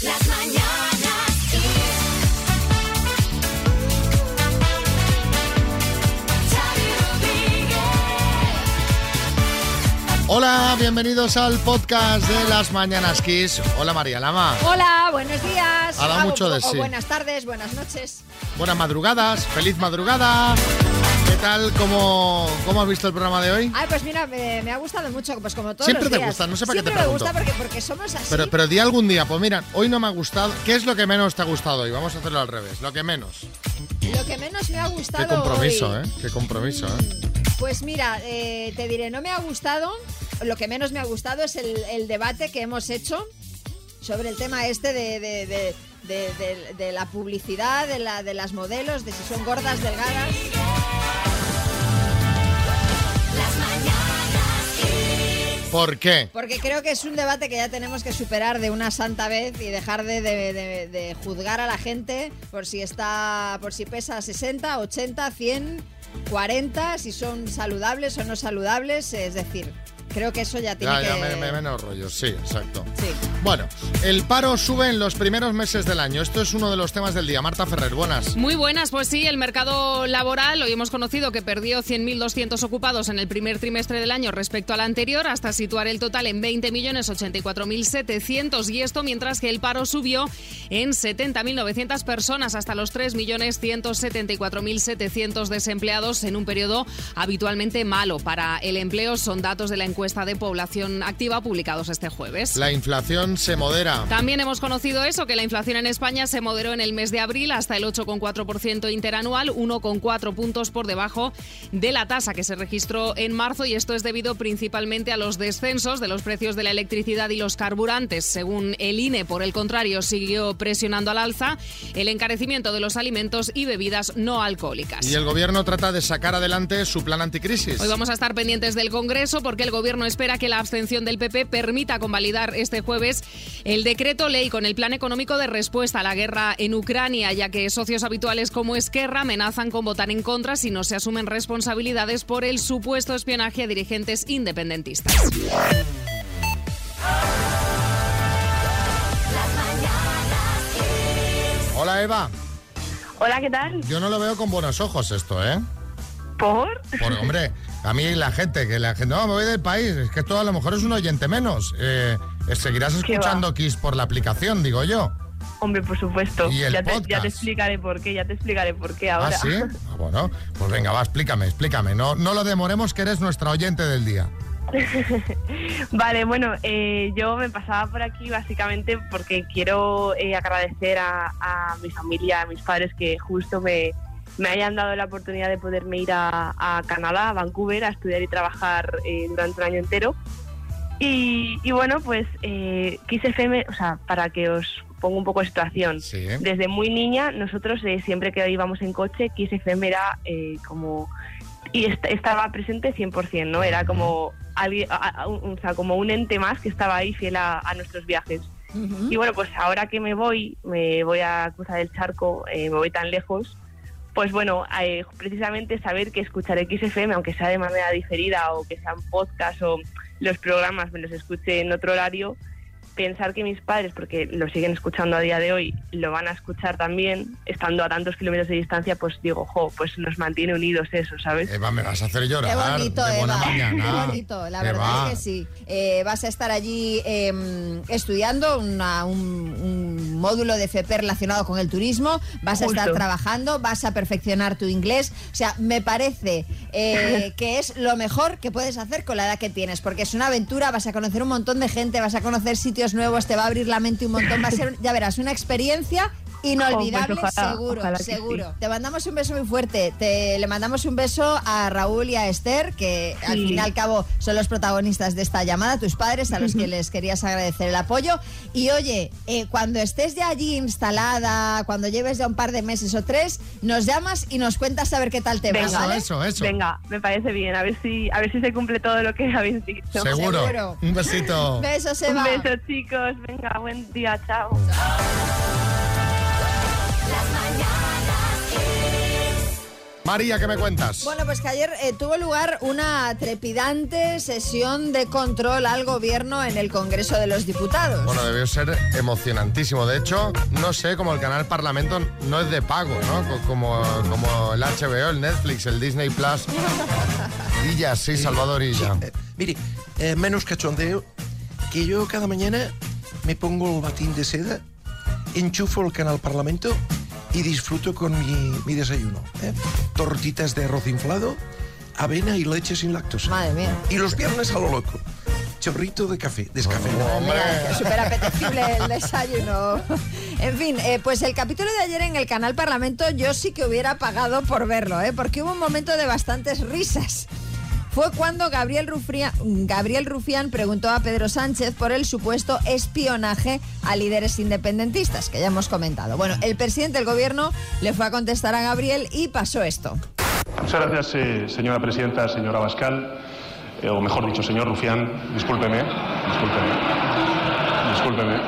Las mañanas Kiss. Hola, bienvenidos al podcast de las Mañanas Kiss. Hola María Lama. Hola, buenos días. Ha dado mucho de o sí. buenas tardes, buenas noches. Buenas madrugadas, feliz madrugada. ¿Qué tal? ¿Cómo, cómo has visto el programa de hoy? Ay, pues mira, me, me ha gustado mucho, pues como todos Siempre los te días. gusta, no sé para qué te Siempre me pregunto. gusta porque, porque somos así. Pero, pero di algún día, pues mira, hoy no me ha gustado. ¿Qué es lo que menos te ha gustado hoy? Vamos a hacerlo al revés, lo que menos. Lo que menos me ha Qué gustado compromiso, hoy, ¿eh? Qué compromiso, ¿eh? Pues mira, eh, te diré, no me ha gustado, lo que menos me ha gustado es el, el debate que hemos hecho sobre el tema este de, de- de- de- de- de la publicidad, de, la, de las modelos, de si son gordas, delgadas. ¿Por qué? Porque creo que es un debate que ya tenemos que superar de una santa vez y dejar de, de- de- de juzgar a la gente por si está, por si pesa 60, 80, 100, 40, si son saludables o no saludables. Es decir, creo que eso ya tiene Ya, ya, que. me, me- menos rollo, sí, exacto. Sí. Bueno, el paro sube en los primeros meses del año. Esto es uno de los temas del día. Marta Ferrer, buenas. Muy buenas, pues sí, el mercado laboral, hoy hemos conocido que perdió 100.200 ocupados en el primer trimestre del año respecto al anterior, hasta situar el total en 20.084.700 y esto mientras que el paro subió en 70.900 personas hasta los 3.174.700 desempleados en un periodo habitualmente malo para el empleo. Son datos de la encuesta de población activa publicados este jueves. La inflación se modera. También hemos conocido eso, que la inflación en España se moderó en el mes de abril hasta el 8,4% interanual, 1,4 puntos por debajo de la tasa que se registró en marzo y esto es debido principalmente a los descensos de los precios de la electricidad y los carburantes. Según el INE, por el contrario, siguió presionando al alza el encarecimiento de los alimentos y bebidas no alcohólicas. Y el gobierno trata de sacar adelante su plan anticrisis. Hoy vamos a estar pendientes del Congreso porque el Gobierno espera que la abstención del PP permita convalidar este jueves el decreto ley con el plan económico de respuesta a la guerra en Ucrania, ya que socios habituales como Esquerra amenazan con votar en contra si no se asumen responsabilidades por el supuesto espionaje a dirigentes independentistas. Hola Eva. Hola, ¿qué tal? Yo no lo veo con buenos ojos esto, ¿eh? ¿Por? Por, hombre, a mí la gente, que la gente, no, me voy del país, es que esto a lo mejor es un oyente menos. Eh, seguirás ¿Qué escuchando? Kiss por la aplicación, digo yo. Hombre, por supuesto. ¿Y el ya, te, ya podcast? te explicaré por qué, ya te explicaré por qué ahora. ¿Ah, sí? Ah, bueno, pues venga, va, explícame, explícame. No, no lo demoremos que eres nuestra oyente del día. vale, bueno, eh, yo me pasaba por aquí básicamente porque quiero eh, agradecer a, a mi familia, a mis padres que justo me, me hayan dado la oportunidad de poderme ir a, a Canadá, a Vancouver, a estudiar y trabajar eh, durante un año entero. Y, y bueno, pues eh, Kiss FM, o sea, para que os ponga un poco de situación, Sí. desde muy niña, nosotros eh, siempre que íbamos en coche, Kiss FM era eh, como... Y est- estaba presente 100%, ¿no? Era como, alguien- a- a- un- o sea, como un ente más que estaba ahí fiel a, a nuestros viajes. Y bueno, pues ahora que me voy, me voy a cruzar el charco, eh, me voy tan lejos, pues bueno, eh, precisamente saber que escucharé XFM, aunque sea de manera diferida o que sean podcast o los programas me los escuche en otro horario, pensar que mis padres, porque lo siguen escuchando a día de hoy, lo van a escuchar también, estando a tantos kilómetros de distancia, pues digo, jo, pues nos mantiene unidos eso, ¿sabes? Eva, me vas a hacer llorar. Qué bonito, de buena Eva. mañana. Qué bonito, la Eva. verdad es que sí. Eh, vas a estar allí eh, estudiando una- un, un módulo de FP relacionado con el turismo, vas a estar trabajando, vas a perfeccionar tu inglés. O sea, me parece eh, que es lo mejor que puedes hacer con la edad que tienes, porque es una aventura, vas a conocer un montón de gente, vas a conocer sitios nuevos, te va a abrir la mente un montón, va a ser, ya verás, una experiencia inolvidable, Oh, pues ojalá, seguro, ojalá que sí. seguro. Te mandamos un beso muy fuerte. Te, le mandamos un beso a Raúl y a Esther, que al fin y al cabo son los protagonistas de esta llamada, tus padres, a los que les querías agradecer el apoyo. Y oye, eh, cuando estés ya allí instalada, cuando lleves ya un par de meses o tres, nos llamas y nos cuentas a ver qué tal te va, Venga, ¿vale? Eso, eso. Venga, me parece bien, a ver si, a ver si se cumple todo lo que habéis dicho. Seguro. Seguro. Un besito. Besos, Un Eva. beso chicos, venga, buen día, chao. María, ¿qué me cuentas? Bueno, pues que ayer eh, tuvo lugar una trepidante sesión de control al gobierno en el Congreso de los Diputados. Bueno, debió ser emocionantísimo. De hecho, no sé, como el canal Parlamento no es de pago, ¿no? Co- Como, como el HBO, el Netflix, el Disney Plus. Illa, sí, Salvador Illa. Eh, mire, eh, menos cachondeo, que yo cada mañana me pongo el batín de seda, enchufo el canal Parlamento y disfruto con mi, mi desayuno. ¿eh? Tortitas de arroz inflado, avena y leche sin lactosa. Madre mía. Y los viernes a lo loco. Chorrito de café, descafeinado. Que súper apetecible el desayuno. En fin, eh, pues el capítulo de ayer en el canal Parlamento yo sí que hubiera pagado por verlo, ¿eh? porque hubo un momento de bastantes risas. Fue cuando Gabriel, Rufián preguntó a Pedro Sánchez por el supuesto espionaje a líderes independentistas, que ya hemos comentado. Bueno, el presidente del gobierno le fue a contestar a Gabriel y pasó esto. Muchas gracias, eh, señora presidenta, señora Bascal, eh, o mejor dicho, señor Rufián. Discúlpeme, discúlpeme, discúlpeme.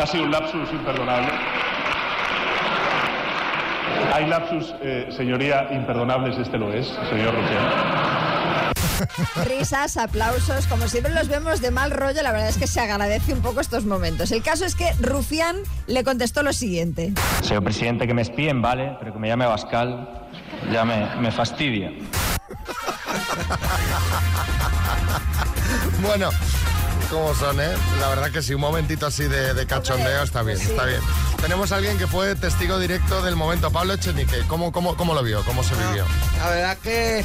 Ha sido un lapsus imperdonable. Hay lapsus, eh, señoría, imperdonables, este lo es, señor Rufián. Risas, aplausos, como siempre los vemos de mal rollo, la verdad es que se agradece un poco estos momentos. El caso es que Rufián le contestó lo siguiente. Señor presidente, que me espíen, vale, pero que me llame Bascal ya me, me fastidia. Bueno, ¿cómo son, eh? La verdad que sí, un momentito así de, de cachondeo está bien, está bien. Tenemos a alguien que fue testigo directo del momento. Pablo Echenique, ¿cómo, cómo, cómo lo vio? ¿Cómo se vivió? La verdad que,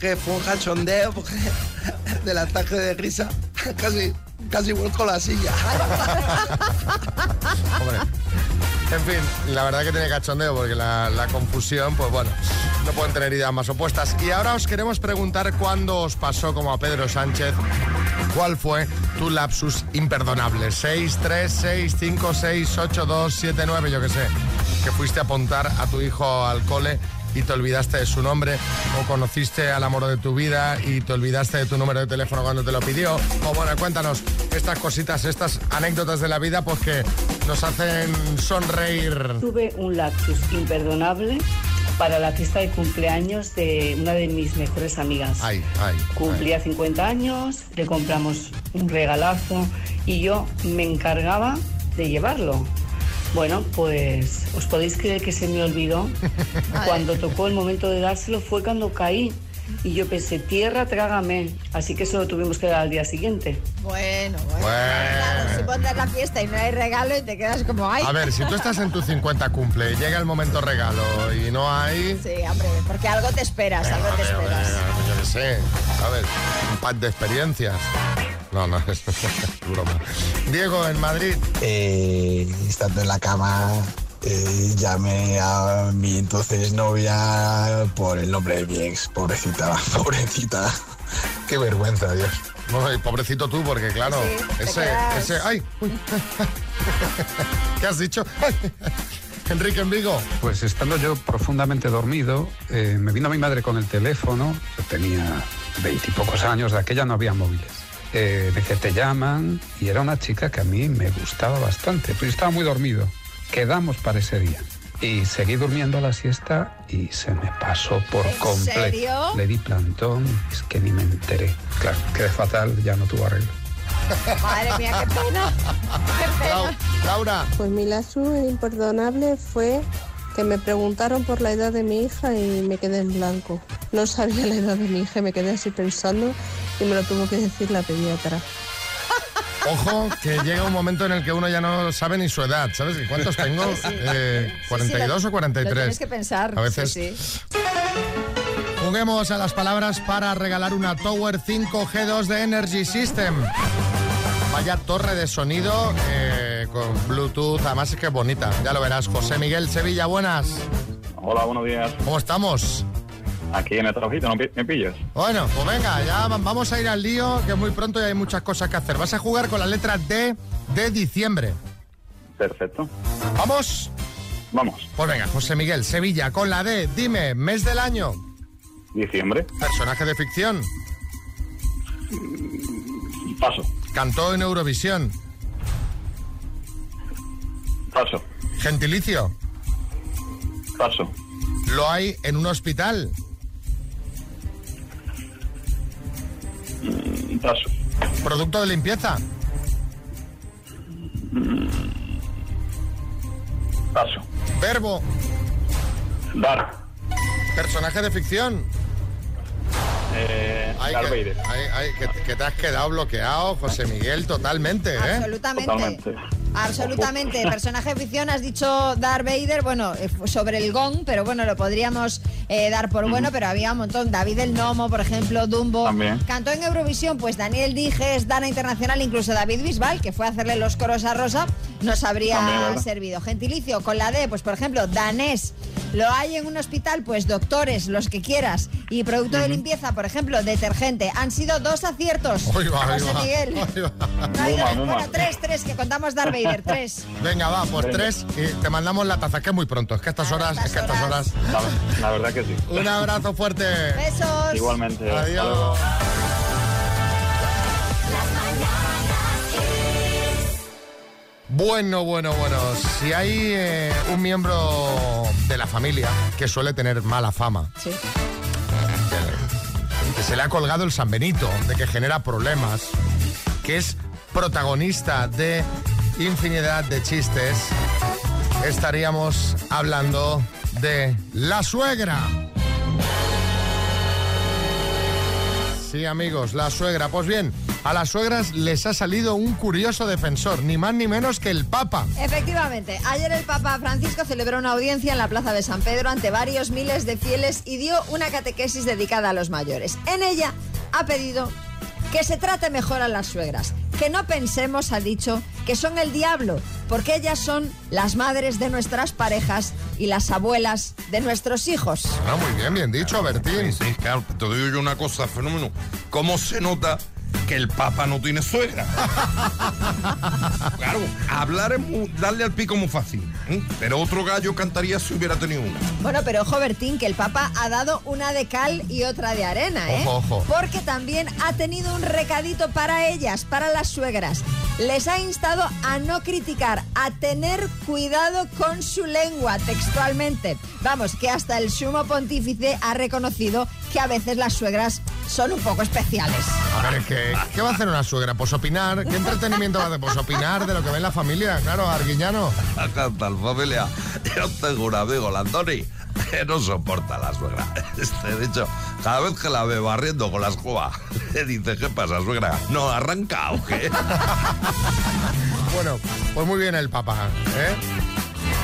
que fue un cachondeo porque del ataque de risa casi, casi vuelco la silla. Hombre. En fin, la verdad que tiene cachondeo porque la, la confusión, pues bueno, no pueden tener ideas más opuestas. Y ahora os queremos preguntar cuándo os pasó como a Pedro Sánchez, cuál fue tu lapsus imperdonable. 6, 3, 6, 5, 6, 8, 2, 7, 9, yo qué sé. Que fuiste a apuntar a tu hijo al cole y te olvidaste de su nombre, o conociste al amor de tu vida y te olvidaste de tu número de teléfono cuando te lo pidió. O bueno, cuéntanos estas cositas, estas anécdotas de la vida, pues que nos hacen sonreír. Tuve un lapsus imperdonable para la fiesta de cumpleaños de una de mis mejores amigas. Ay, ay. Cumplía 50 años, le compramos un regalazo y yo me encargaba de llevarlo. Bueno, pues os podéis creer que se me olvidó. Cuando tocó el momento de dárselo fue cuando caí y yo pensé, tierra, trágame. Así que eso lo tuvimos que dar al día siguiente. Bueno, bueno. Bueno. Claro, si pones la fiesta y no hay regalo y te quedas como, ay. A ver, si tú estás en tu 50 cumple y llega el momento regalo y no hay... Sí, hombre, porque algo te esperas, algo te esperas. yo qué sé, ¿sabes? Un pack de experiencias. No, no, es broma. Diego, en Madrid. eh, estando en la cama, eh, llamé a mi entonces novia por el nombre de mi ex. Pobrecita, pobrecita. Qué vergüenza, Dios. No, y pobrecito tú, porque claro, Sí, ese, quedas- ese, ay, uy. ¿qué has dicho? Ay. Enrique en Vigo. Pues estando yo profundamente dormido, eh, me vino mi madre con el teléfono, yo tenía veintipocos años, de aquella no había móviles. Eh, me dice, te llaman, y era una chica que a mí me gustaba bastante, pero yo estaba muy dormido. Quedamos para ese día. Y seguí durmiendo la siesta y se me pasó por ¿En completo. serio? Le di plantón, es que ni me enteré. Claro, quedé fatal, ya no tuvo arreglo. Madre mía, qué pena. Qué pena. Laura. Pues mi lazo imperdonable fue que me preguntaron por la edad de mi hija y me quedé en blanco. No sabía la edad de mi hija y me quedé así pensando y me lo tuvo que decir la pediatra. Ojo, que llega un momento en el que uno ya no sabe ni su edad, ¿sabes? ¿Y ¿Cuántos tengo? Eh, ¿42 Sí, sí, lo- o 43? Lo tienes que pensar. A veces. Sí, sí. Juguemos a las palabras para regalar una Tower 5G2 de Energy System. Vaya torre de sonido eh, con Bluetooth, además es que es bonita, ya lo verás. José Miguel Sevilla, buenas. Hola, buenos días. ¿Cómo estamos? Aquí en el trabajito, ¿no me pillas? Bueno, pues venga, ya va- vamos a ir al lío, que muy pronto y hay muchas cosas que hacer. Vas a jugar con la letra D de diciembre. Perfecto. ¿Vamos? Vamos. Pues venga, José Miguel, Sevilla, con la D, dime, mes del año, Diciembre. personaje de ficción, Paso. cantó en Eurovisión, Paso. gentilicio, Paso. lo hay en un hospital. Paso. Producto de limpieza. Paso. Verbo. Dar. Personaje de ficción. Eh, Ay, Darth que, Vader. ay, ay, que- que te has quedado bloqueado, José Miguel, totalmente, ¿eh? Absolutamente. Totalmente. Absolutamente. Personaje de ficción, has dicho Darth Vader, bueno, eh, sobre el gong, pero bueno, lo podríamos eh, dar por bueno, pero había un montón. David el Nomo, por ejemplo, Dumbo. También. Cantó en Eurovisión, pues Daniel Dijes, Dana Internacional, incluso David Bisbal, que fue a hacerle los coros a Rosa, nos habría servido. Gentilicio, con la D, pues por ejemplo, danés. Lo hay en un hospital, pues doctores, los que quieras. Y producto de limpieza, por ejemplo, detergente. Han sido dos aciertos. Va, José va, Miguel. No bueno, tres, tres, que contamos Darth Vader, tres. Venga, va, pues tres y te mandamos la taza, que es muy pronto. Es que a estas horas, es que a estas horas. La, la verdad que sí. Un abrazo fuerte. Besos. Igualmente. hasta Adiós. Bueno, bueno, bueno. Si hay eh, un miembro de la familia que suele tener mala fama, Sí. que, que se le ha colgado el San Benito, de que genera problemas, que es protagonista de infinidad de chistes, estaríamos hablando de la suegra. Sí, amigos, la suegra. Pues bien, a las suegras les ha salido un curioso defensor, ni más ni menos que el Papa. Efectivamente, ayer el Papa Francisco celebró una audiencia en la Plaza de San Pedro ante varios miles de fieles y dio una catequesis dedicada a los mayores. En ella ha pedido que se trate mejor a las suegras, que no pensemos, ha dicho, que son el diablo, porque ellas son las madres de nuestras parejas y las abuelas de nuestros hijos. Ah, muy bien, bien dicho, Bertín. Sí, claro, te digo yo una cosa, fenómeno. ¿Cómo se nota que el Papa no tiene suegra? claro, hablar es muy- darle al pico muy fácil. ¿eh? Pero otro gallo cantaría si hubiera tenido una. Bueno, pero ojo, Bertín, que el Papa ha dado una de cal y otra de arena, ¿eh? Ojo, ojo. Porque también ha tenido un recadito para ellas, para las suegras. Les ha instado a no criticar, a tener cuidado con su lengua, textualmente. Vamos, que hasta el sumo pontífice ha reconocido que a veces las suegras son un poco especiales. A ver, es que, ¿qué va a hacer una suegra? Pues opinar. ¿Qué entretenimiento va a hacer? Pues opinar de lo que ve en la familia. Claro, Arguiñano. Acá tal familia. Yo tengo un amigo, la Antoni, que no soporta a la suegra. Este, de hecho, cada vez que la ve barriendo con la escoba, le dice, ¿qué pasa, suegra? ¿No arranca o qué? Bueno, pues muy bien el Papa, ¿eh?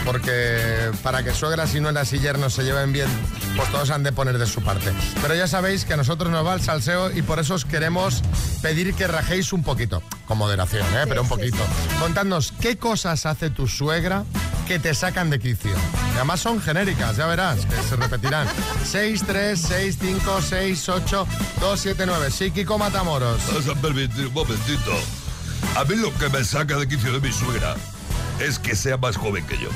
Porque para que suegras y nueras y yernos se lleven bien, pues todos han de poner de su parte. Pero ya sabéis que a nosotros nos va el salseo y por eso os queremos pedir que rajéis un poquito. Con moderación, ¿eh? Pero un sí, poquito. Contadnos, ¿qué cosas hace tu suegra que te sacan de quicio? Y además son genéricas, ya verás, que se repetirán. 6, 3, 6, 5, 6, 8, 2, 7, 9. Sí, Kiko Matamoros. Vas a permitir un momentito. A mí lo que me saca de quicio de mi suegra es que sea más joven que yo.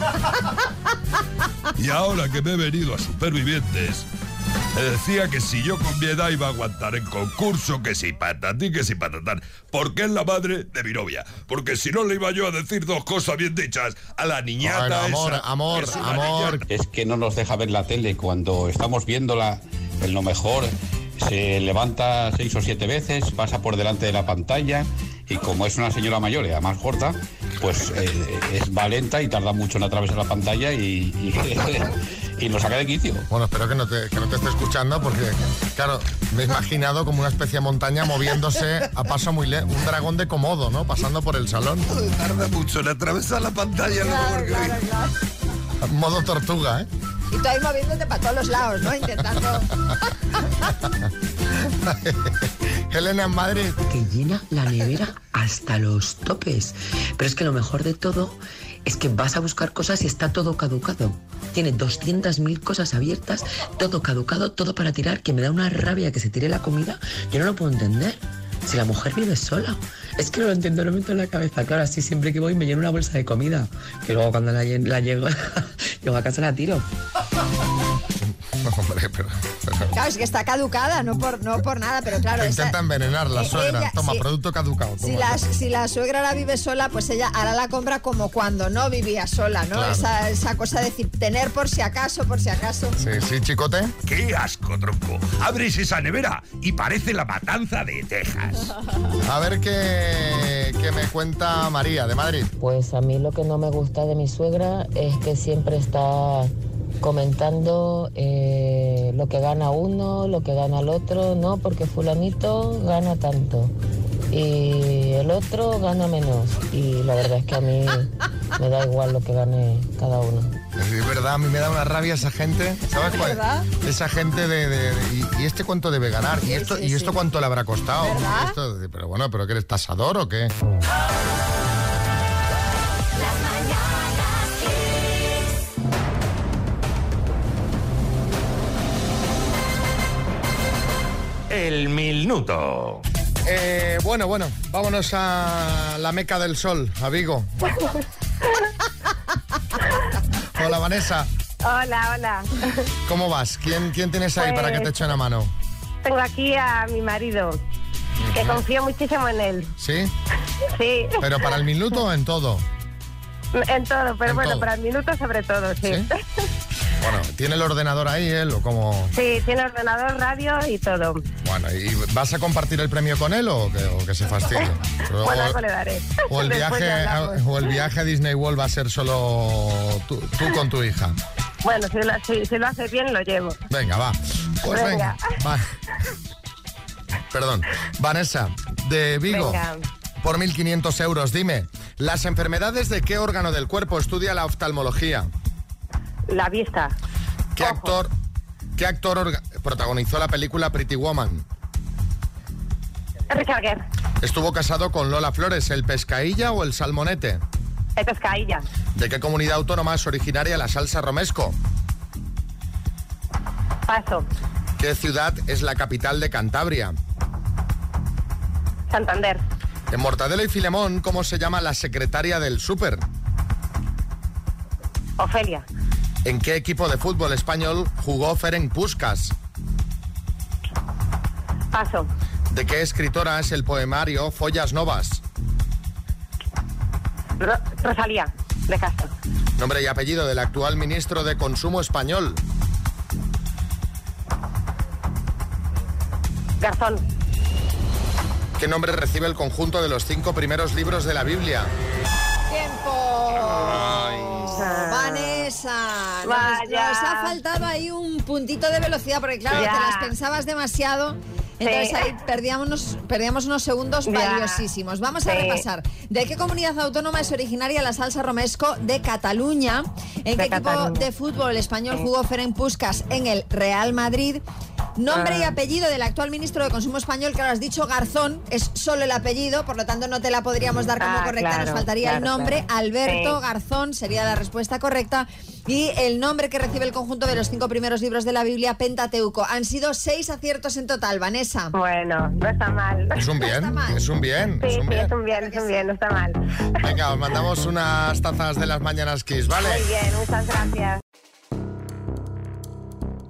Y ahora que me he venido a Supervivientes, me decía que si yo con mi edad iba a aguantar en concurso, que si patatín, que si patatán, porque es la madre de mi novia. Porque si no le iba yo a decir dos cosas bien dichas a la niñata Bueno, amor, esa, amor, es amor. niña Es que no nos deja ver la tele cuando estamos viéndola en lo mejor. Se levanta seis o siete veces, pasa por delante de la pantalla y como es una señora mayor y además gorda, pues eh, es valenta y tarda mucho en atravesar la pantalla y, y, y nos saca de quicio. Bueno, espero que no, te, que no te esté escuchando porque, claro, me he imaginado como una especie de montaña moviéndose a paso muy lento, un dragón de comodo, ¿no? Pasando por el salón. Tarda mucho en atravesar la pantalla. no Claro, porque- claro, claro. Modo tortuga, ¿eh? Y tú ahí moviéndote para todos los lados, ¿no? Intentando... Elena en Madrid. que llena la nevera hasta los topes. Pero es que lo mejor de todo es que vas a buscar cosas y está todo caducado. Tiene 200.000 cosas abiertas, todo caducado, todo para tirar, que me da una rabia que se tire la comida. Yo no lo puedo entender. Si la mujer vive sola. Es que no lo entiendo, no me meto en la cabeza. Claro, así siempre que voy me lleno una bolsa de comida. Que luego cuando la llego, llego a casa la tiro. Hombre, pero... pero- Claro, es que está caducada, no por, no por nada, pero claro. Te esa- intenta envenenar la eh, suegra. ella- Toma, producto caducado. Si la, si la suegra ahora vive sola, pues ella hará la compra como cuando no vivía sola, ¿no? Claro. Esa, esa cosa de decir, tener por si acaso, por si acaso. Sí, sí, chicote. ¡Qué asco, tronco! Abres esa nevera y parece la matanza de Texas. A ver qué, qué me cuenta María de Madrid. Pues a mí lo que no me gusta de mi suegra es que siempre está comentando eh, lo que gana uno, lo que gana el otro, no, porque fulanito gana tanto y el otro gana menos. Y la verdad es que a mí me da igual lo que gane cada uno. Es verdad, a mí me da una rabia esa gente. ¿Sabes cuál? ¿Verdad? Esa gente de... de- de- y, y este cuánto debe ganar? ¿Y esto, sí, ¿y esto sí. cuánto le habrá costado? Pero bueno, ¿pero que eres tasador o qué? El minuto. Eh, bueno, bueno, vámonos a la meca del sol, a Vigo. Hola, Vanessa. Hola, hola. ¿Cómo vas? ¿Quién, quién tienes ahí para que te Pues- eche una mano? Tengo aquí a mi marido, que confío muchísimo en él. ¿Sí? Sí. ¿Pero para el minuto o en todo? En todo, pero En bueno, todo. para el minuto sobre todo, sí. ¿Sí? Bueno, ¿tiene el ordenador ahí él o cómo? Sí, tiene ordenador, radio y todo. Bueno, ¿y vas a compartir el premio con él o que, o que se fastidie? O- Bueno, algo le daré. o el viaje hablamos. o el viaje a Disney World va a ser solo tú, tú con tu hija. Bueno, si lo, si- si lo hace bien, lo llevo. Venga, va. Pues venga. Venga. va. Perdón. Vanessa, de Vigo. Venga. Por 1.500 euros, dime, ¿las enfermedades de qué órgano del cuerpo estudia la oftalmología? La vista. ¿Qué actor, qué actor protagonizó la película Pretty Woman? Richard Gere, ¿Estuvo casado con Lola Flores, el pescailla o el salmonete? el pescadilla. ¿De qué comunidad autónoma es originaria la salsa romesco? Paso. ¿Qué ciudad es la capital de Cantabria? Santander. En Mortadelo y Filemón, ¿cómo se llama la secretaria del súper? Ofelia. ¿En qué equipo de fútbol español jugó Ferenc Puskas? Paso. ¿De qué escritora es el poemario Follas Novas? Ro- Rosalía, de Castro. Nombre y apellido del actual ministro de Consumo español. Garzón. ¿Qué nombre recibe el conjunto de los cinco primeros libros de la Biblia? ¡Tiempo! Vanessa, nos, Vaya. nos ha faltado ahí un puntito de velocidad, porque claro, Ya. te las pensabas demasiado. Entonces Sí. ahí perdíamos unos, perdíamos unos segundos valiosísimos. Vamos a Sí. repasar. ¿De qué comunidad autónoma es originaria la salsa romesco de Cataluña? ¿En De qué equipo Cataluña. de fútbol español jugó Ferenc Puskas en el Real Madrid? Nombre y Ah. apellido del actual ministro de Consumo español, que ahora has dicho Garzón, es solo el apellido, por lo tanto no te la podríamos dar como Ah, correcta, nos claro, faltaría el claro, nombre. claro. Alberto Sí. Garzón sería la respuesta correcta. Y el nombre que recibe el conjunto de los cinco primeros libros de la Biblia, Pentateuco. Han sido seis aciertos en total, Vanessa. Bueno, no está mal. Es un bien, es un bien, Sí, es un sí, bien. es un bien, es un bien, no está mal. Venga, os mandamos unas tazas de las mañanas Kiss, ¿vale? Muy bien, muchas gracias.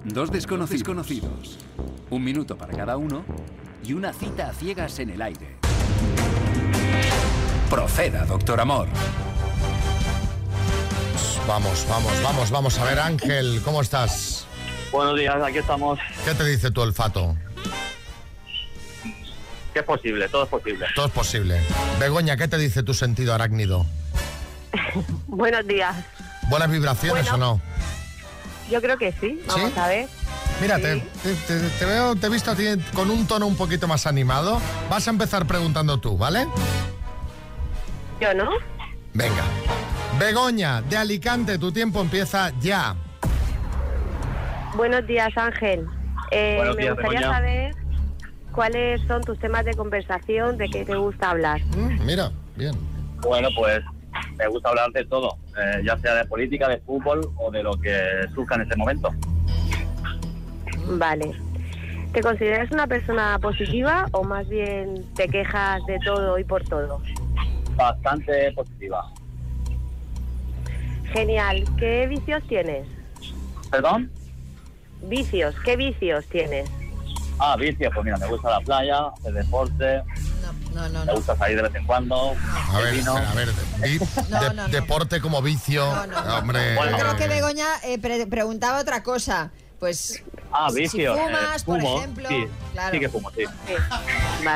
Dos desconocidos conocidos. Un minuto para cada uno y una cita a ciegas en el aire. Proceda, doctor Amor. Vamos, vamos, vamos, vamos a ver, Ángel, ¿cómo estás? Buenos días, aquí estamos. ¿Qué te dice tu olfato? Que es posible, todo es posible. Todo es posible. Begoña, ¿qué te dice tu sentido arácnido? Buenos días. ¿Buenas vibraciones Bueno. o no? Yo creo que sí. Vamos ¿Sí? a ver. Mira, Sí. te, te- te- te veo, te he visto a ti con un tono un poquito más animado. Vas a empezar preguntando tú, ¿vale? Yo no. Venga. Begoña, de Alicante, tu tiempo empieza ya. Buenos días, Ángel. Eh, Buenos me días, gustaría Begoña. saber cuáles son tus temas de conversación, de qué te gusta hablar. Mm, mira, bien. Bueno, pues me gusta hablar de todo, eh, ya sea de política, de fútbol o de lo que surja en ese momento. Vale. ¿Te consideras una persona positiva o más bien te quejas de todo y por todo? Bastante positiva. Genial. ¿Qué vicios tienes? ¿Perdón? Vicios, ¿qué vicios tienes? Ah, vicio, pues mira, me gusta la playa, hacer deporte, No, no, me no. gusta salir de vez en cuando. A ver, vino. a ver, de- no, no. deporte como vicio, hombre. Yo creo que Begoña eh, pre- preguntaba otra cosa. Pues Ah, si vicio. fumas, eh, por fumo, ejemplo, Sí, claro. sí que fumo, sí.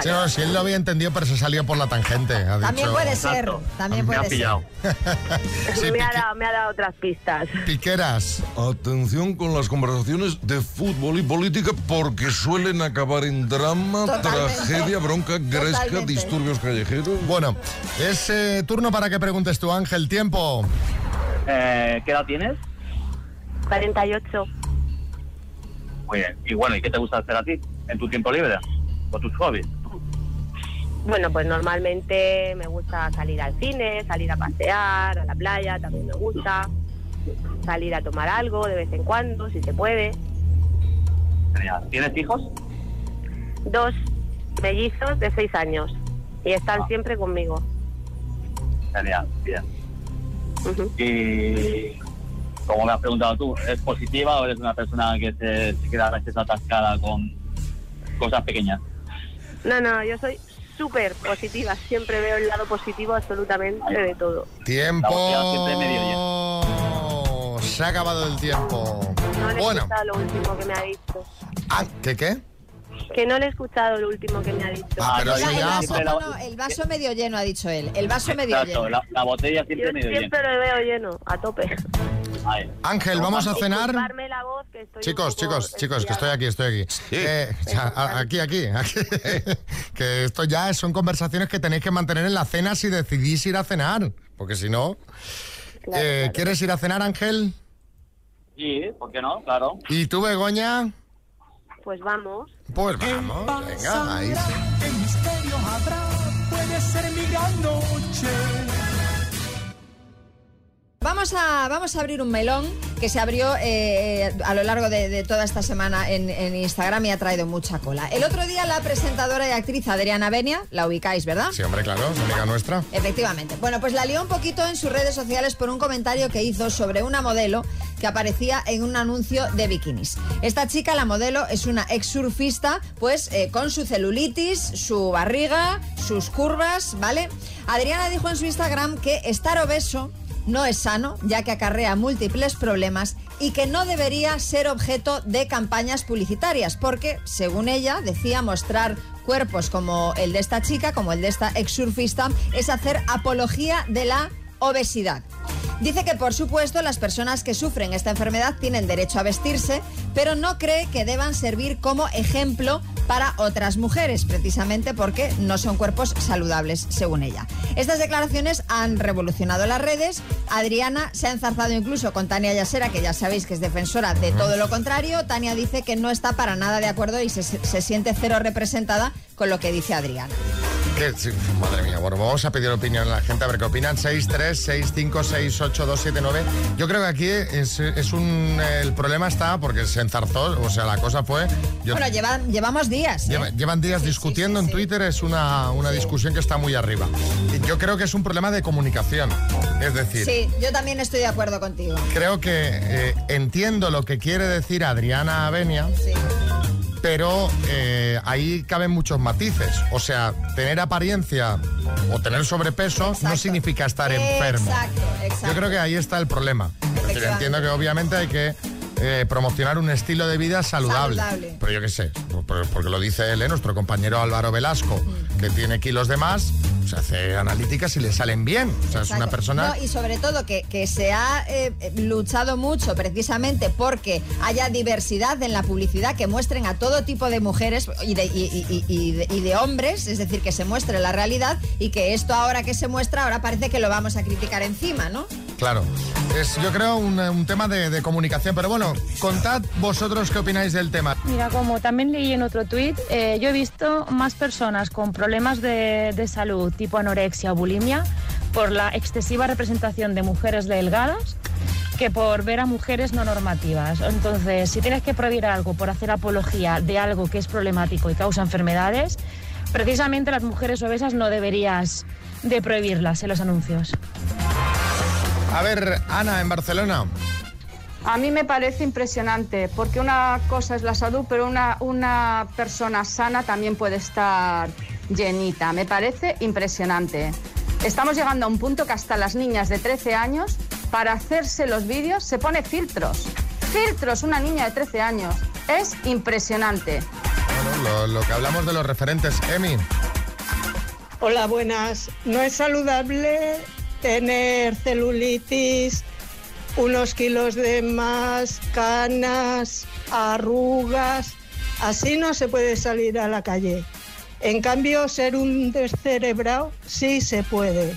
Sí, no, si él lo había entendido, pero se salió por la tangente. ha También dicho- puede ser, también Me ha puede ser. pillado. Sí, me, ha dado, me ha dado otras pistas. Piqueras. Atención con las conversaciones de fútbol y política porque suelen acabar en drama, Totalmente. tragedia, bronca, gresca, Totalmente. disturbios callejeros. Bueno, es eh, turno para que preguntes tú, Ángel. Tiempo. Eh, ¿Qué edad tienes? 48. Muy bien. Y bueno, ¿y qué te gusta hacer a ti en tu tiempo libre? ¿O tus hobbies? Bueno, pues normalmente me gusta salir al cine, salir a pasear, a la playa, también me gusta. Salir a tomar algo de vez en cuando, si se puede. Genial. ¿Tienes hijos? Dos mellizos de seis años y están siempre conmigo. Genial, bien. Y como me has preguntado tú, ¿es positiva o eres una persona que se, se queda a veces atascada con cosas pequeñas? No, no, yo soy súper positiva, siempre veo el lado positivo absolutamente de todo. Tiempo. Se ha acabado el tiempo. No Bueno, escuchado lo último que me ha dicho. ah, ¿qué qué? Que no le he escuchado lo último que me ha dicho. Ah, pero el, vaso, no, no, el vaso medio lleno, ha dicho él. El vaso medio Exacto, lleno. la, la botella siempre Yo medio llena. siempre lo veo lleno, a tope. Ángel, vamos a cenar. Disculparme la voz, que estoy Chicos, chicos, chicos, que estoy aquí, estoy aquí. Eh, sea, a- aquí, aquí, aquí. que esto ya son conversaciones que tenéis que mantener en la cena si decidís ir a cenar. Porque si no. Eh, ¿Quieres ir a cenar, Ángel? Sí, ¿por qué no? Claro. ¿Y tú, Begoña? Pues vamos. Pues vamos, venga, ahí. ¿Qué misterio habrá? Puede ser mi gran noche. Vamos a, vamos a abrir un melón que se abrió eh, a lo largo de, de toda esta semana en, en Instagram y ha traído mucha cola. El otro día la presentadora y actriz Adriana Benia, la ubicáis, ¿verdad? Sí, hombre, claro, es amiga nuestra. Efectivamente. Bueno, pues la lió un poquito en sus redes sociales por un comentario que hizo sobre una modelo que aparecía en un anuncio de bikinis. Esta chica, la modelo, es una ex surfista, pues eh, con su celulitis, su barriga, sus curvas, ¿vale? Adriana dijo en su Instagram que estar obeso no es sano, ya que acarrea múltiples problemas y que no debería ser objeto de campañas publicitarias, porque, según ella, decía mostrar cuerpos como el de esta chica, como el de esta ex surfista, es hacer apología de la obesidad. Dice que, por supuesto, las personas que sufren esta enfermedad tienen derecho a vestirse, pero no cree que deban servir como ejemplo para otras mujeres, precisamente porque no son cuerpos saludables, según ella. Estas declaraciones han revolucionado las redes. Adriana se ha enzarzado incluso con Tania Yasera, que ya sabéis que es defensora de todo lo contrario. Tania dice que no está para nada de acuerdo y se, se siente cero representada con lo que dice Adriana. Que- sí, madre mía, bueno, vamos a pedir opinión a la gente, a ver qué opinan. 636568279. Yo creo que aquí es, es un. El problema está porque se enzarzó, o sea, la cosa fue. yo- Bueno, llevan- llevamos días. ¿eh? Lleva- llevan días discutiendo en Twitter, es una, una discusión que está muy arriba. Yo creo que es un problema de comunicación. Es decir, Sí, yo también estoy de acuerdo contigo. creo que eh, entiendo lo que quiere decir Adriana Avenia, pero eh, ahí caben muchos matices. O sea, tener apariencia o tener sobrepeso no significa estar enfermo. Exacto, exacto. Yo creo que ahí está el problema. Es decir, entiendo que obviamente hay que eh, promocionar un estilo de vida saludable. Saludable. Pero yo qué sé, por- porque lo dice él, ¿eh? nuestro compañero Álvaro Velasco, Mm. que tiene kilos de más, se hace analíticas y le salen bien. O sea, es una persona... No, y sobre todo que, que se ha eh, eh, luchado mucho precisamente porque haya diversidad en la publicidad, que muestren a todo tipo de mujeres y de, y- y- y- y de, y de hombres, es decir, que se muestre la realidad y que esto ahora que se muestra, ahora parece que lo vamos a criticar encima, ¿no? Claro, es yo creo un, un tema de, de comunicación, pero bueno, contad vosotros qué opináis del tema. Mira, como también leí en otro tuit, eh, yo he visto más personas con problemas de, de salud tipo anorexia o bulimia por la excesiva representación de mujeres delgadas que por ver a mujeres no normativas. Entonces, si tienes que prohibir algo por hacer apología de algo que es problemático y causa enfermedades, precisamente las mujeres obesas no deberías de prohibirlas en los anuncios. A ver, Ana, en Barcelona. A mí me parece impresionante, porque una cosa es la salud, pero una, una persona sana también puede estar llenita. Me parece impresionante. Estamos llegando a un punto que hasta las niñas de 13 años, para hacerse los vídeos, se pone filtros. Filtros, una niña de 13 años. Es impresionante. Bueno, lo, lo que hablamos de los referentes, Emi. Hola, buenas. No es saludable tener celulitis, unos kilos de más, canas, arrugas. Así no se puede salir a la calle. En cambio, ser un descerebrado sí se puede.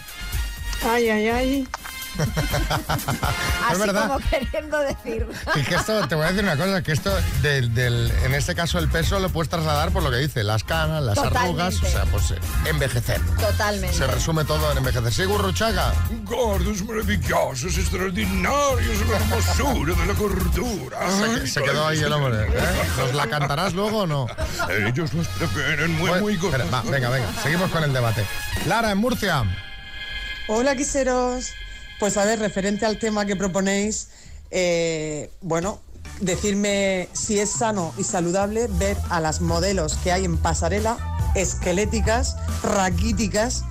Ay, ay, ay. Así verdad. como queriendo decir. Y que esto, te voy a decir una cosa, que esto, del, del- en este caso el peso lo puedes trasladar por lo que dice, las canas, las Totalmente. arrugas, o sea, pues eh, envejecer. Totalmente. Se resume todo en envejecer. ¿Sí, Gurruchaga? Gordos maravillosos, extraordinarios, la hermosura de la gordura. Se, se quedó ahí el hombre. ¿eh? ¿Nos la cantarás luego o no? Ellos nos prefieren muy, Bueno, muy gordos. espera, va, venga, venga, seguimos con el debate. Lara, en Murcia. Hola, quiseros. Pues a ver, referente al tema que proponéis, eh, bueno, decirme si es sano y saludable ver a las modelos que hay en pasarela, esqueléticas, raquíticas,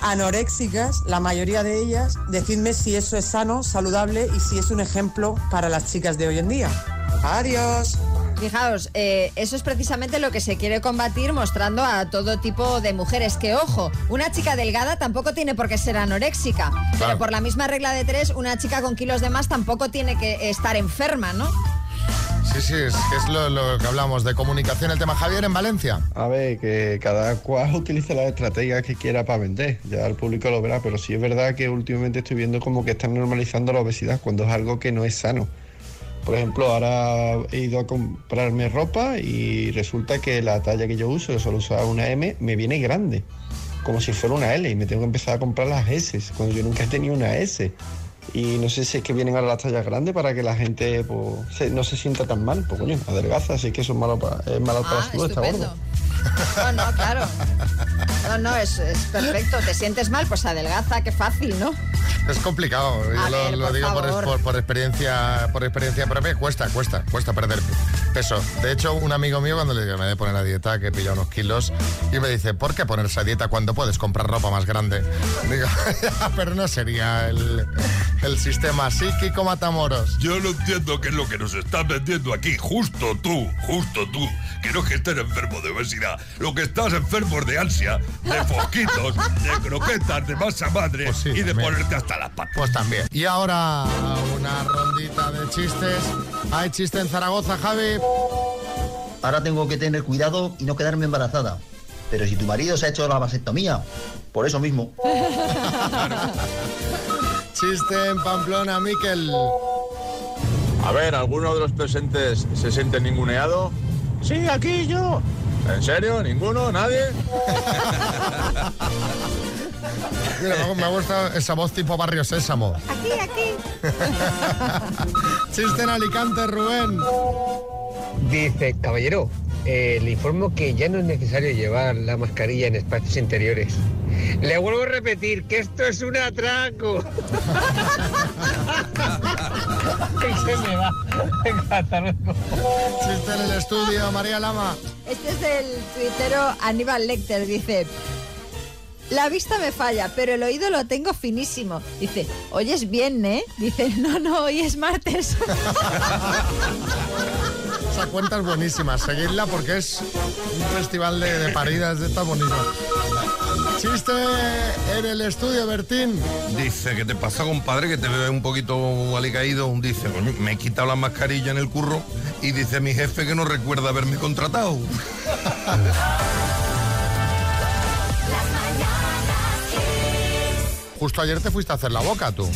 anoréxicas, la mayoría de ellas, decidme si eso es sano, saludable y si es un ejemplo para las chicas de hoy en día. Adiós. Fijaos, eh, eso es precisamente lo que se quiere combatir mostrando a todo tipo de mujeres. Que ojo, una chica delgada tampoco tiene por qué ser anoréxica. Pero por la misma regla de tres, una chica con kilos de más tampoco tiene que estar enferma, ¿no? Sí, sí, es, que es lo, lo que hablamos de comunicación. El tema Javier en Valencia. A ver, que cada cual utilice las estrategias que quiera para vender, ya el público lo verá, pero sí es verdad que últimamente estoy viendo como que están normalizando la obesidad cuando es algo que no es sano. Por ejemplo, ahora he ido a comprarme ropa y resulta que la talla que yo uso, que solo usaba una M, me viene grande, como si fuera una L y me tengo que empezar a comprar las S, cuando yo nunca he tenido una S. Y no sé si es que vienen ahora las tallas grandes para que la gente pues, se- no se sienta tan mal, pues coño, adelgaza, así que eso es malo para, es malo para la Ah, salud, está gordo. No, no, claro. No, no, es, es perfecto. ¿Te sientes mal? Pues adelgaza, qué fácil, ¿no? Es complicado, yo A lo, ver, lo por digo por, por- por experiencia por experiencia propia, cuesta, cuesta, cuesta perder peso. De hecho, un amigo mío cuando le digo, me voy a poner a dieta, que pilla unos kilos, y me dice, ¿por qué ponerse a dieta cuando puedes comprar ropa más grande? Digo, "Ya, pero no sería el, el sistema psíquico Matamoros. Yo no entiendo qué es lo que nos estás vendiendo aquí. Justo tú, justo tú. Que no es que estés enfermo de obesidad. Lo que estás enfermo es de ansia, de fosquitos, de croquetas, de masa madre y de ponerte hasta las patas. Pues también. Y ahora una rondita de chistes. ¿Hay chiste en Zaragoza, Javi? Ahora tengo que tener cuidado y no quedarme embarazada. Pero si tu marido se ha hecho la vasectomía, por eso mismo. Chiste en Pamplona, Miquel. A ver, ¿alguno de los presentes se siente ninguneado? Sí, aquí yo. ¿En serio? ¿Ninguno? ¿Nadie? Mira, me- me gusta esa voz tipo Barrio Sésamo. Aquí, aquí. Chiste en Alicante, Rubén. Dice, caballero, eh, le informo que ya no es necesario llevar la mascarilla en espacios interiores. Le vuelvo a repetir que esto es un atraco. Se me va. Venga, hasta luego. Chiste en el estudio, María Lama. Este es del tuitero Aníbal Lecter. Dice: La vista me falla, pero el oído lo tengo finísimo. Dice: Oyes bien, ¿eh? Dice: No, no, hoy es martes. Esa cuenta es buenísima. Seguidla porque es un festival de, de paridas de estas bonitas. Chiste en el estudio, Bertín. Dice, ¿qué te pasa, compadre? Que te veo un poquito alicaído. Dice, coño, me he quitado la mascarilla en el curro y dice mi jefe que no recuerda haberme contratado. Justo ayer te fuiste a hacer la boca, tú.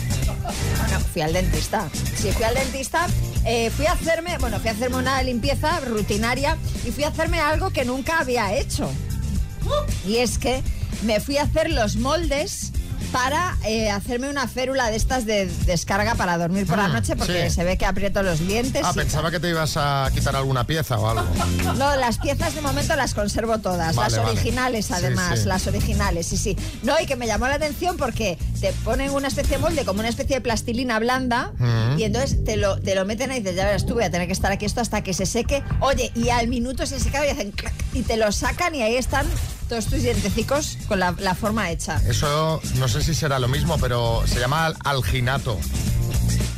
Bueno, fui al dentista. Sí, fui al dentista. eh, fui a hacerme, bueno, fui a hacerme una limpieza rutinaria y fui a hacerme algo que nunca había hecho. Y es que me fui a hacer los moldes para eh, hacerme una férula de estas de descarga para dormir por la Mm, noche porque sí. se ve que aprieto los dientes. Ah, y- pensaba que te ibas a quitar alguna pieza o algo. No, las piezas de momento las conservo todas, Vale, las originales además, sí. las originales, sí, sí. No, y que me llamó la atención porque te ponen una especie de molde, como una especie de plastilina blanda, Mm. y entonces te lo, te lo meten ahí y dices, ya verás tú, voy a tener que estar aquí esto hasta que se seque. Oye, y al minuto se seca y hacen clac, y te lo sacan y ahí están todos tus dientecicos con la, la forma hecha. Eso no sé si será lo mismo, pero se llama al- alginato.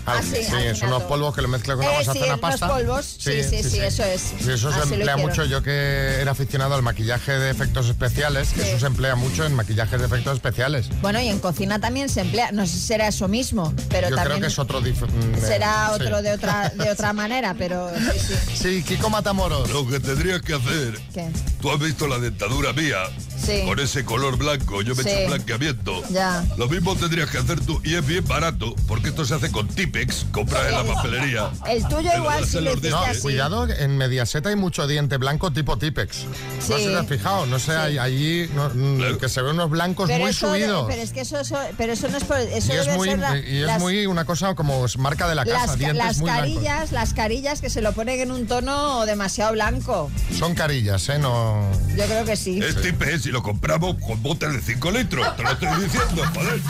Al- Ah, sí, es alginato. unos polvos que lo mezclas con Eh, agua, se sí, hace una unos pasta. polvos. Sí, sí, sí, eso es. Sí, eso se emplea mucho. Yo que era aficionado al maquillaje de efectos especiales, eso se emplea mucho en maquillajes de efectos especiales. Bueno, y en cocina también se emplea, no sé si será eso mismo, pero Yo también creo que es otro dif- mm, eh, será sí. otro de otra de otra manera, pero sí, sí. Sí, Kiko Matamoros. Lo que tendrías que hacer, ¿Qué? tú has visto la dentadura mía, Sí. con ese color blanco, yo me Sí. he hecho un blanqueamiento. Ya. Lo mismo tendrías que hacer tú, y es bien barato, porque esto se hace con Tipex, compras en la papelería. El tuyo igual si lo No, así. cuidado, en Mediaset hay mucho diente blanco tipo Tipex. No te has fijado, no sé, hay allí no, mm, que se ven unos blancos Pero muy eso, subidos. pero es que eso, eso- pero eso no es por eso y es, muy, ser la- y es las, muy una cosa como marca de la casa, las, dientes las muy blancos. carillas, las carillas que se lo ponen en un tono demasiado blanco. Son carillas, ¿eh? No... Yo creo que sí. Es Tipex y lo compramos con botes de 5 litros. Te lo estoy diciendo, joder.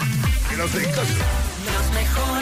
Que no caso. Los mejores